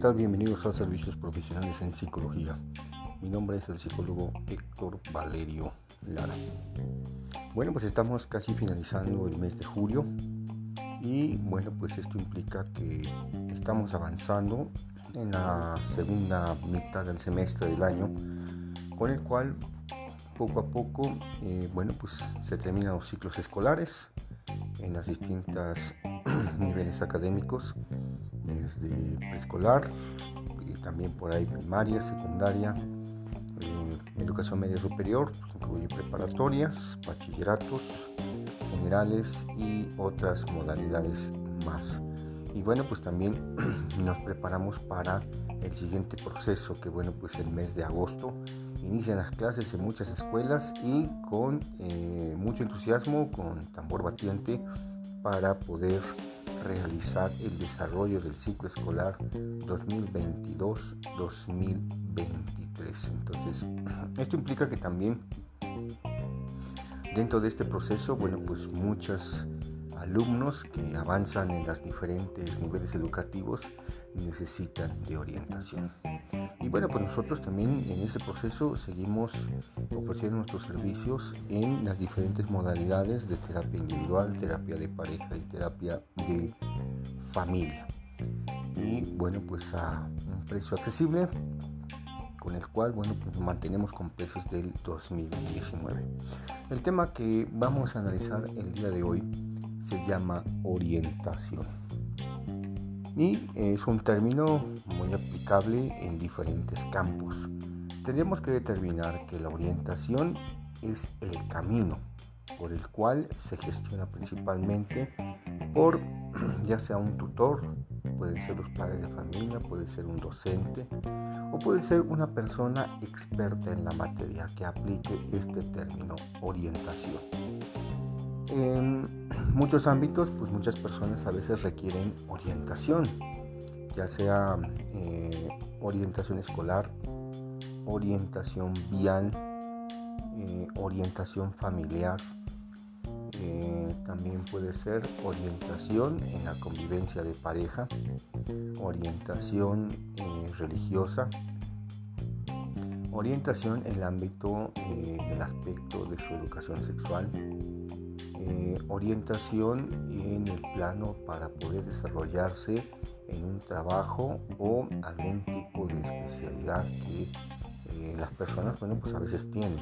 ¿qué? Bienvenidos a Servicios Profesionales en Psicología. Mi nombre es el psicólogo Héctor Valerio Lara. Bueno, pues estamos casi finalizando el mes de julio y bueno, pues esto implica que estamos avanzando en la segunda mitad del semestre del año, con el cual poco a poco, eh, bueno, pues se terminan los ciclos escolares en las distintas niveles académicos desde preescolar, y también por ahí primaria, secundaria, eh, educación media superior, incluye preparatorias, bachilleratos, generales y otras modalidades más. Y bueno, pues también nos preparamos para el siguiente proceso, que bueno, pues el mes de agosto inician las clases en muchas escuelas y con eh, mucho entusiasmo, con tambor batiente, para poder realizar el desarrollo del ciclo escolar 2022-2023. Entonces, esto implica que también dentro de este proceso, bueno, pues muchos alumnos que avanzan en los diferentes niveles educativos necesitan de orientación. Y bueno, pues nosotros también en ese proceso seguimos ofreciendo nuestros servicios en las diferentes modalidades de terapia individual, terapia de pareja y terapia de familia. Y bueno, pues a un precio accesible con el cual bueno, pues mantenemos con precios del 2019. El tema que vamos a analizar el día de hoy se llama orientación y es un término muy aplicable en diferentes campos. Tenemos que determinar que la orientación es el camino por el cual se gestiona principalmente por ya sea un tutor, pueden ser los padres de familia, puede ser un docente o puede ser una persona experta en la materia que aplique este término orientación. En muchos ámbitos, pues muchas personas a veces requieren orientación, ya sea eh, orientación escolar, orientación vial, eh, orientación familiar, eh, también puede ser orientación en la convivencia de pareja, orientación religiosa, orientación en el ámbito del aspecto de su educación sexual, eh, orientación en el plano para poder desarrollarse en un trabajo o algún tipo de especialidad que eh, las personas, bueno, pues a veces tienen.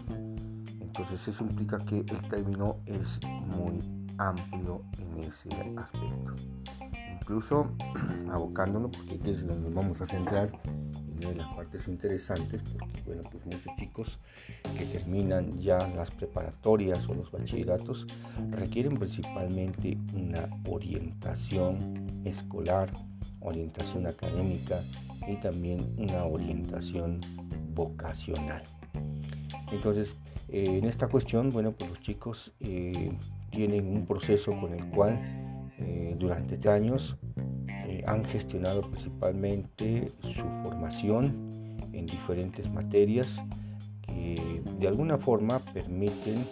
Entonces eso implica que el término es muy amplio en ese aspecto. Incluso abocándonos, porque es donde nos vamos a centrar de las partes interesantes porque bueno pues muchos chicos que terminan ya las preparatorias o los bachilleratos requieren principalmente una orientación escolar orientación académica y también una orientación vocacional. Entonces eh, en esta cuestión bueno pues los chicos eh, tienen un proceso con el cual eh, durante años han gestionado principalmente su formación en diferentes materias que de alguna forma permiten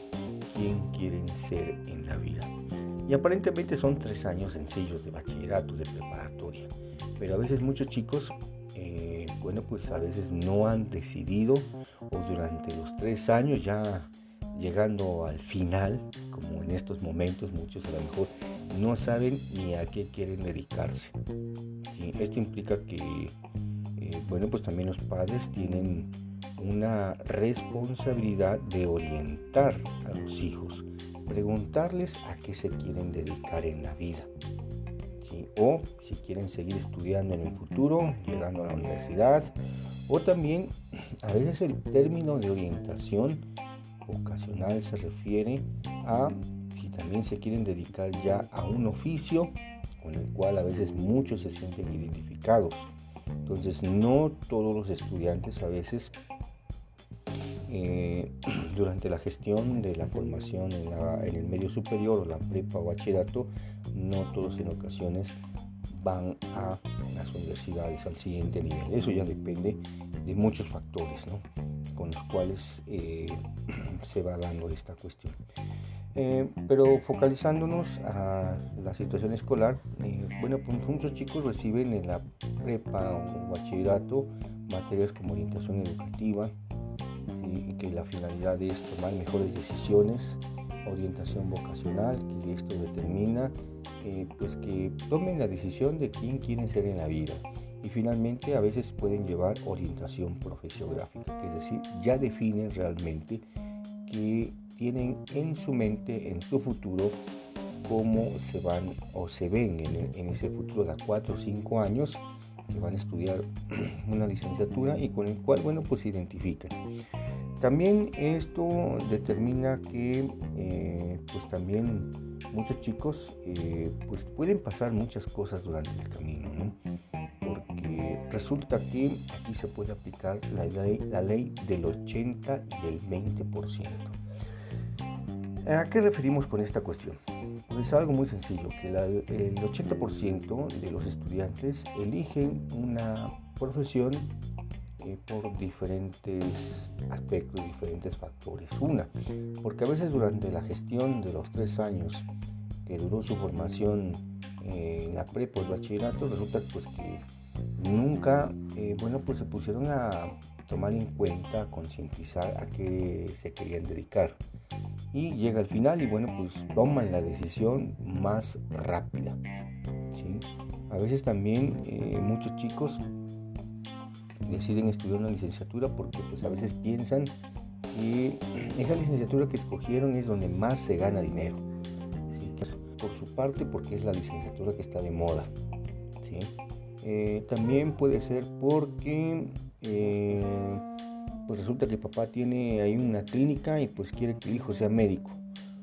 quién quieren ser en la vida. Y aparentemente son tres años sencillos de bachillerato, de preparatoria, pero a veces muchos chicos, eh, bueno, pues a veces no han decidido o durante los tres años ya llegando al final, como en estos momentos muchos a lo mejor no saben ni a qué quieren dedicarse. Esto implica que, eh, bueno, pues también los padres tienen una responsabilidad de orientar a los hijos, preguntarles a qué se quieren dedicar en la vida. O si quieren seguir estudiando en el futuro, llegando a la universidad, o también a veces el término de orientación vocacional se refiere a también se quieren dedicar ya a un oficio con el cual a veces muchos se sienten identificados. Entonces no todos los estudiantes a veces eh, durante la gestión de la formación en, el medio superior o la prepa o bachillerato, no todos en ocasiones van a las universidades al siguiente nivel. Eso ya depende de muchos factores con los cuales eh, se va dando esta cuestión. Eh, pero focalizándonos a la situación escolar, eh, bueno, pues muchos chicos reciben en la prepa o bachillerato materias como orientación educativa, y que la finalidad es tomar mejores decisiones, orientación vocacional, que esto determina eh, pues que tomen la decisión de quién quieren ser en la vida. Y finalmente a veces pueden llevar orientación profesiográfica, es decir, ya definen realmente que tienen en su mente, en su futuro, cómo se van o se ven en, ese futuro de 4 o 5 años que van a estudiar una licenciatura y con el cual, bueno, pues se identifican. También esto determina que, eh, pues también muchos chicos, eh, pues pueden pasar muchas cosas durante el camino, Porque resulta que aquí se puede aplicar la ley, la ley del 80 y el 20%. ¿A qué referimos con esta cuestión? Pues algo muy sencillo, que el 80% de los estudiantes eligen una profesión eh, por diferentes aspectos, diferentes factores. Una, porque a veces durante la gestión de los tres años que duró su formación eh, en la el bachillerato, resulta pues que nunca, eh, bueno, pues se pusieron a tomar en cuenta, concientizar a qué se querían dedicar. Y llega al final y bueno, pues toman la decisión más rápida. A veces también eh, muchos chicos deciden estudiar una licenciatura porque pues a veces piensan que esa licenciatura que escogieron es donde más se gana dinero. Por su parte porque es la licenciatura que está de moda. Eh, también puede ser porque eh, pues resulta que papá tiene ahí una clínica y pues quiere que el hijo sea médico.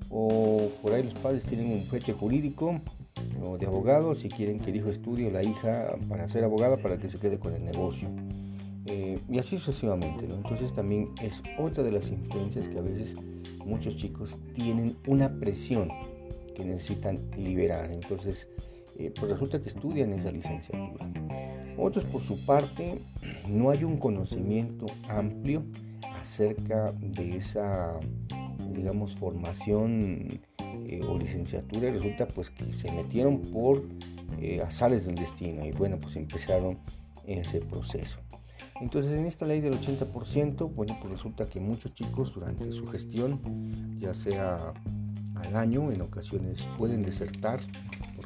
O por ahí los padres tienen un fete jurídico o de abogados y quieren que el hijo estudie o la hija para ser abogada para que se quede con el negocio. Eh, y así sucesivamente. Entonces también es otra de las influencias que a veces muchos chicos tienen una presión que necesitan liberar. Entonces eh, pues resulta que estudian esa licenciatura. Otros por su parte no hay un conocimiento amplio acerca de esa, digamos, formación eh, o licenciatura y resulta pues que se metieron por eh, azares del destino y bueno, pues empezaron ese proceso. Entonces en esta ley del 80%, bueno, pues resulta que muchos chicos durante su gestión, ya sea al año, en ocasiones pueden desertar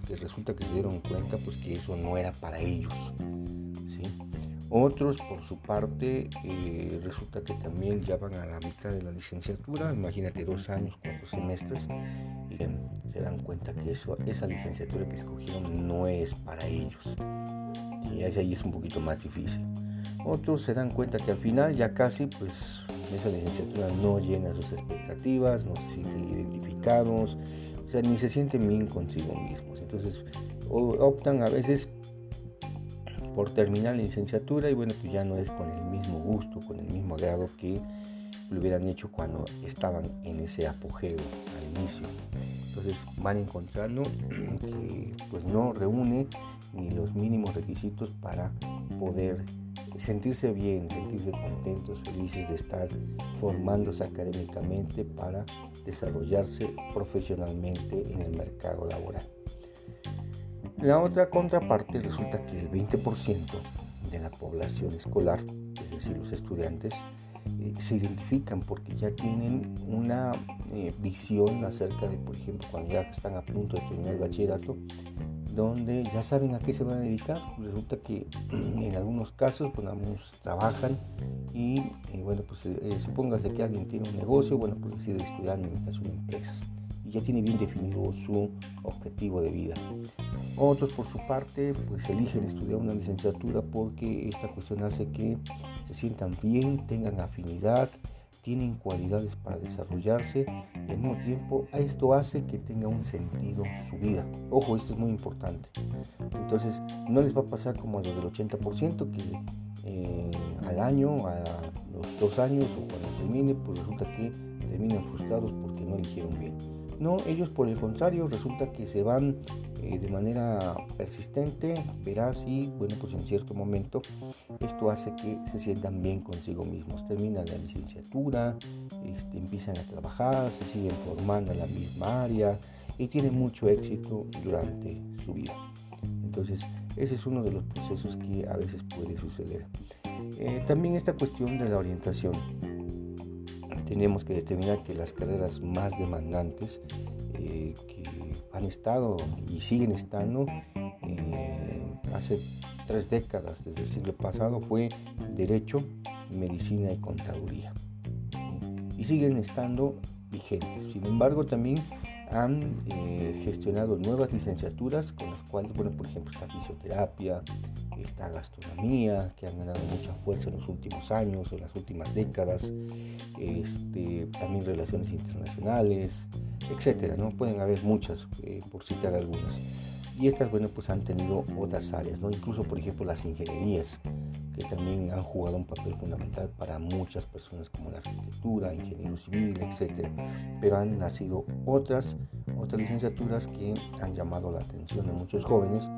resulta que se dieron cuenta pues que eso no era para ellos. Otros, por su parte, eh, resulta que también ya van a la mitad de la licenciatura, imagínate dos años, cuatro semestres, y se dan cuenta que eso, esa licenciatura que escogieron no es para ellos. Y ahí es un poquito más difícil. Otros se dan cuenta que al final ya casi, pues, esa licenciatura no llena sus expectativas, no se sienten identificados, o sea, ni se sienten bien consigo mismos. Entonces, optan a veces por terminar la licenciatura y bueno, pues ya no es con el mismo gusto, con el mismo grado que lo hubieran hecho cuando estaban en ese apogeo al inicio. Entonces van encontrando que pues no reúne ni los mínimos requisitos para poder sentirse bien, sentirse contentos, felices de estar formándose académicamente para desarrollarse profesionalmente en el mercado laboral. La otra contraparte resulta que el 20% de la población escolar, es decir, los estudiantes, eh, se identifican porque ya tienen una eh, visión acerca de, por ejemplo, cuando ya están a punto de terminar el bachillerato, donde ya saben a qué se van a dedicar. Resulta que en algunos casos, pues algunos trabajan y, eh, bueno, pues supóngase que alguien tiene un negocio, bueno, pues decide estudiar administración de empresas y ya tiene bien definido su objetivo de vida. Otros por su parte pues eligen estudiar una licenciatura porque esta cuestión hace que se sientan bien, tengan afinidad, tienen cualidades para desarrollarse y al mismo tiempo esto hace que tenga un sentido su vida. Ojo, esto es muy importante. Entonces no les va a pasar como a los del 80% que eh, al año, a los dos años o cuando termine, pues resulta que terminan frustrados porque no eligieron bien. No, ellos por el contrario resulta que se van eh, de manera persistente, veraz y bueno pues en cierto momento esto hace que se sientan bien consigo mismos. Terminan la licenciatura, este, empiezan a trabajar, se siguen formando en la misma área y tienen mucho éxito durante su vida. Entonces, ese es uno de los procesos que a veces puede suceder. Eh, también esta cuestión de la orientación. Tenemos que determinar que las carreras más demandantes eh, que han estado y siguen estando eh, hace tres décadas, desde el siglo pasado, fue Derecho, Medicina y Contaduría. Y siguen estando vigentes. Sin embargo, también han eh, gestionado nuevas licenciaturas con las cuales, bueno, por ejemplo, está fisioterapia, está gastronomía, que han ganado mucha fuerza en los últimos años, en las últimas décadas, este, también relaciones internacionales, etcétera, ¿no? Pueden haber muchas, eh, por citar algunas. Y estas, bueno, pues han tenido otras áreas, ¿no? Incluso, por ejemplo, las ingenierías, que también han jugado un papel fundamental para muchas personas como la arquitectura, ingeniero civil, etcétera. Pero han nacido otras, otras licenciaturas que han llamado la atención de muchos jóvenes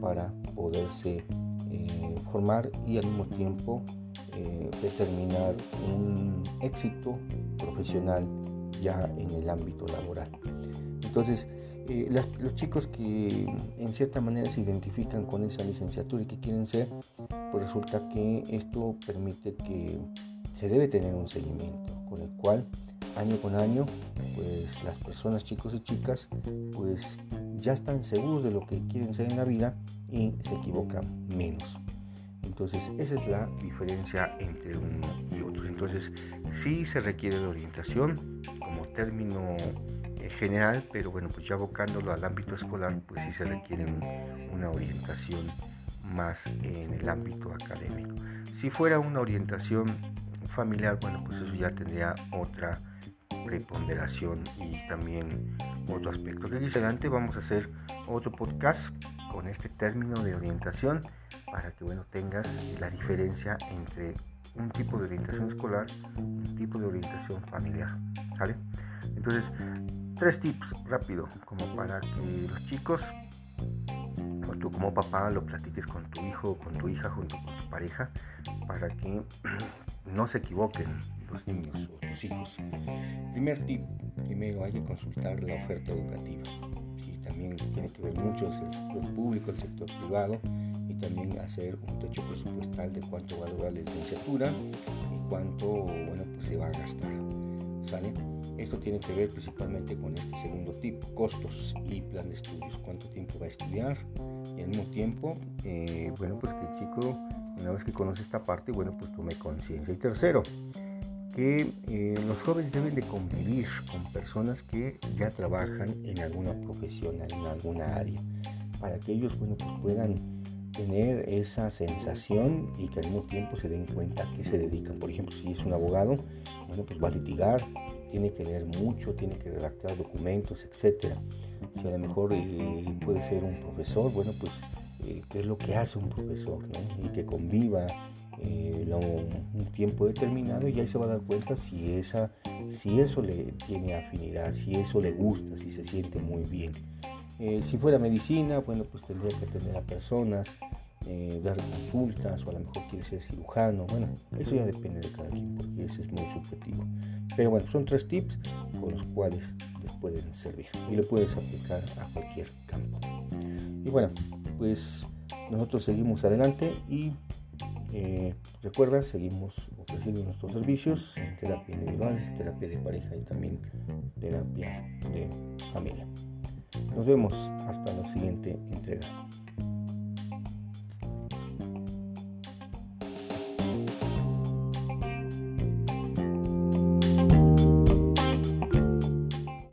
para poderse eh, formar y al mismo tiempo eh, determinar un éxito profesional ya en el ámbito laboral. Entonces, eh, los chicos que en cierta manera se identifican con esa licenciatura y que quieren ser, pues resulta que esto permite que se debe tener un seguimiento con el cual año con año pues las personas chicos y chicas pues ya están seguros de lo que quieren ser en la vida y se equivocan menos entonces esa es la diferencia entre uno y otro entonces sí se requiere de orientación como término general, pero bueno, pues ya abocándolo al ámbito escolar, pues sí se requiere una orientación más en el ámbito académico. Si fuera una orientación familiar, bueno, pues eso ya tendría otra preponderación y también otro aspecto. Aquí adelante vamos a hacer otro podcast con este término de orientación para que bueno tengas la diferencia entre un tipo de orientación escolar un tipo de orientación familiar. ¿Sale? Entonces, tres tips rápido, como para que los chicos, o tú como papá, lo platiques con tu hijo con tu hija junto con tu pareja, para que no se equivoquen los niños o tus hijos. Primer tip, primero hay que consultar la oferta educativa. También tiene que ver mucho el sector público, el sector privado y también hacer un techo presupuestal de cuánto va a durar la licenciatura y cuánto bueno, pues se va a gastar. ¿Sale? Esto tiene que ver principalmente con este segundo tipo, costos y plan de estudios, cuánto tiempo va a estudiar y al mismo tiempo, eh, bueno, pues que el chico, una vez que conoce esta parte, bueno, pues tome conciencia. Y tercero, que eh, los jóvenes deben de convivir con personas que ya trabajan en alguna profesión, en alguna área, para que ellos, bueno, pues puedan tener esa sensación y que al mismo tiempo se den cuenta a qué se dedican. Por ejemplo, si es un abogado, bueno, pues va a litigar, tiene que leer mucho, tiene que redactar documentos, etc. Si a lo mejor eh, puede ser un profesor, bueno, pues eh, qué es lo que hace un profesor, ¿no? Y que conviva eh, un tiempo determinado y ahí se va a dar cuenta si, esa, si eso le tiene afinidad, si eso le gusta, si se siente muy bien. si fuera medicina, bueno, pues tendría que atender a personas, eh, dar consultas o a lo mejor quiere ser cirujano. Bueno, eso ya depende de cada quien porque eso es muy subjetivo. Pero bueno, son tres tips con los cuales les pueden servir y lo puedes aplicar a cualquier campo. Y bueno, pues nosotros seguimos adelante y eh, recuerda, seguimos ofreciendo nuestros servicios en terapia individual, terapia de pareja y también terapia de familia. Nos vemos hasta la siguiente entrega.